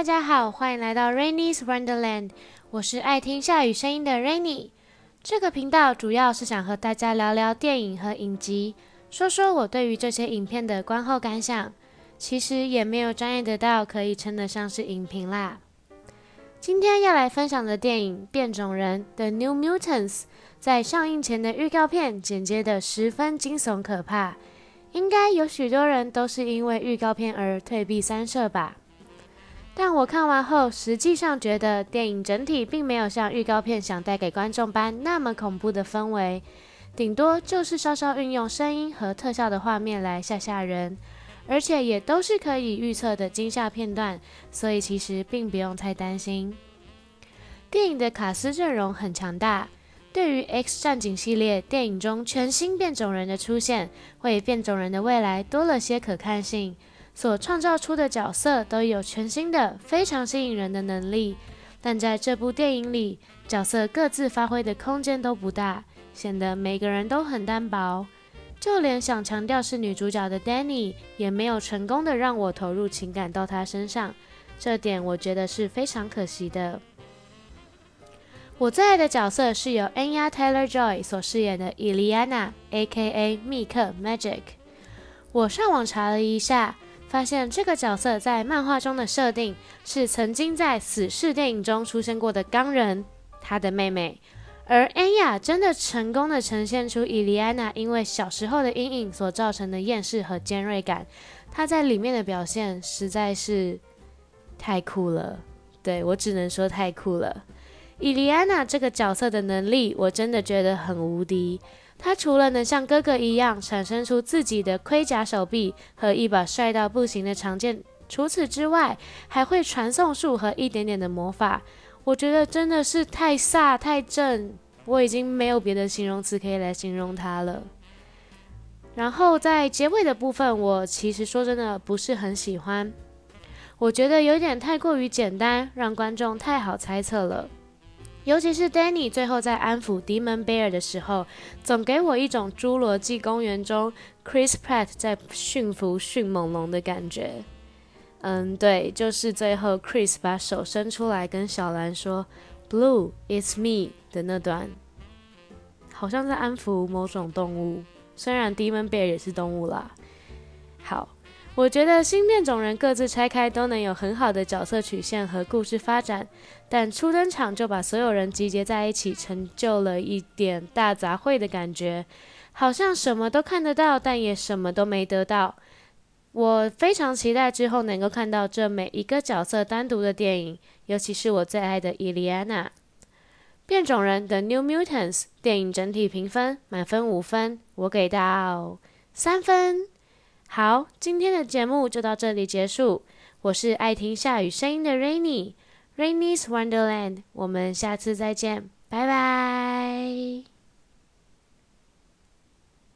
大家好，欢迎来到 Rainy's Wonderland，我是爱听下雨声音的 Rainy。这个频道主要是想和大家聊聊电影和影集，说说我对于这些影片的观后感想。其实也没有专业得到可以称得上是影评啦。今天要来分享的电影《变种人》The New Mutants，在上映前的预告片剪接的十分惊悚可怕，应该有许多人都是因为预告片而退避三舍吧。但我看完后，实际上觉得电影整体并没有像预告片想带给观众般那么恐怖的氛围，顶多就是稍稍运用声音和特效的画面来吓吓人，而且也都是可以预测的惊吓片段，所以其实并不用太担心。电影的卡斯阵容很强大，对于 X 战警系列电影中全新变种人的出现，会变种人的未来多了些可看性。所创造出的角色都有全新的、非常吸引人的能力，但在这部电影里，角色各自发挥的空间都不大，显得每个人都很单薄。就连想强调是女主角的 Danny，也没有成功的让我投入情感到她身上，这点我觉得是非常可惜的。我最爱的角色是由 Anya Taylor Joy 所饰演的 Eliana，A.K.A. 密克 Magic。我上网查了一下。发现这个角色在漫画中的设定是曾经在死侍电影中出现过的钢人，他的妹妹。而安雅真的成功的呈现出伊莉安娜因为小时候的阴影所造成的厌世和尖锐感，她在里面的表现实在是太酷了。对我只能说太酷了。伊莉安娜这个角色的能力，我真的觉得很无敌。他除了能像哥哥一样产生出自己的盔甲手臂和一把帅到不行的长剑，除此之外，还会传送术和一点点的魔法。我觉得真的是太飒太正，我已经没有别的形容词可以来形容他了。然后在结尾的部分，我其实说真的不是很喜欢，我觉得有点太过于简单，让观众太好猜测了。尤其是 Danny 最后在安抚 Demon Bear 的时候，总给我一种《侏罗纪公园》中 Chris Pratt 在驯服迅猛龙的感觉。嗯，对，就是最后 Chris 把手伸出来跟小兰说 “Blue, it's me” 的那段，好像在安抚某种动物。虽然 Demon Bear 也是动物啦。好。我觉得新变种人各自拆开都能有很好的角色曲线和故事发展，但初登场就把所有人集结在一起，成就了一点大杂烩的感觉，好像什么都看得到，但也什么都没得到。我非常期待之后能够看到这每一个角色单独的电影，尤其是我最爱的伊莉安娜。变种人的 New Mutants 电影整体评分满分五分，我给到三分。好，今天的节目就到这里结束。我是爱听下雨声音的 Rainy，Rainy's Wonderland。我们下次再见，拜拜。